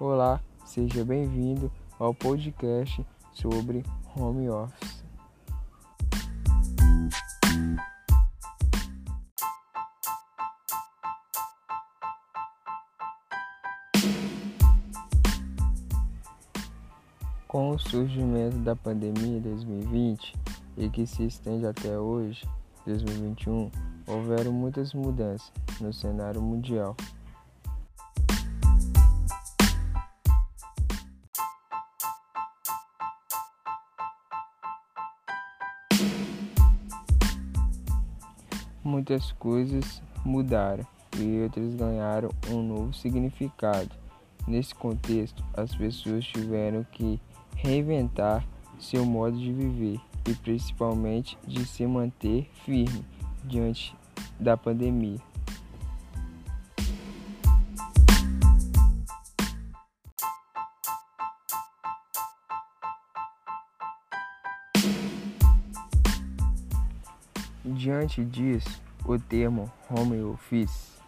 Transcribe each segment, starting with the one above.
Olá, seja bem-vindo ao podcast sobre home office. Com o surgimento da pandemia 2020 e que se estende até hoje, 2021, houveram muitas mudanças no cenário mundial. Muitas coisas mudaram e outras ganharam um novo significado. Nesse contexto, as pessoas tiveram que reinventar seu modo de viver e principalmente de se manter firme diante da pandemia. Diante disso, o termo home office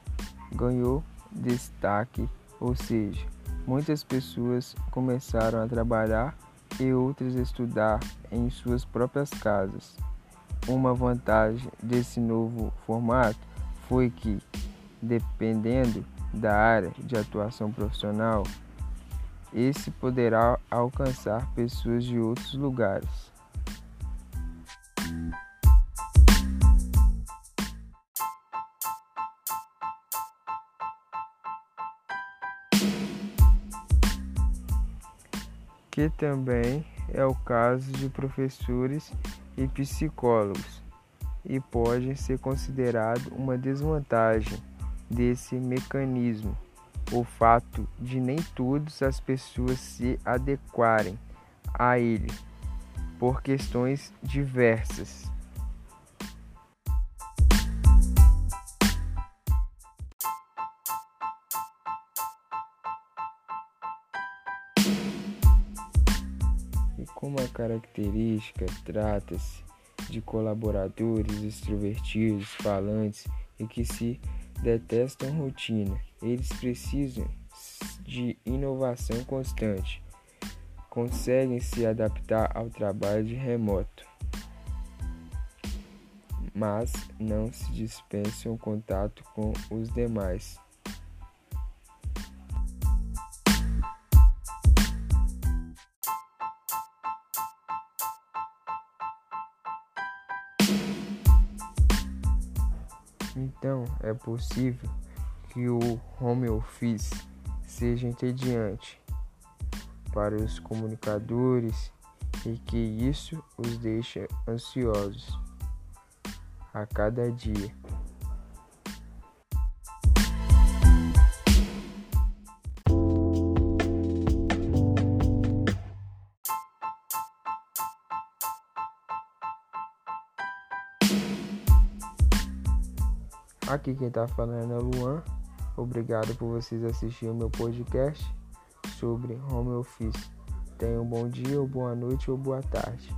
ganhou destaque, ou seja, muitas pessoas começaram a trabalhar e outras estudar em suas próprias casas. Uma vantagem desse novo formato foi que, dependendo da área de atuação profissional, esse poderá alcançar pessoas de outros lugares. Que também é o caso de professores e psicólogos, e pode ser considerado uma desvantagem desse mecanismo o fato de nem todas as pessoas se adequarem a ele por questões diversas. Como a característica trata-se de colaboradores extrovertidos, falantes e que se detestam rotina, eles precisam de inovação constante. Conseguem se adaptar ao trabalho de remoto, mas não se dispensam contato com os demais. Então, é possível que o home office seja entediante para os comunicadores e que isso os deixa ansiosos a cada dia. Aqui quem tá falando é Luan. Obrigado por vocês assistirem o meu podcast sobre home office. Tenham um bom dia, ou boa noite ou boa tarde.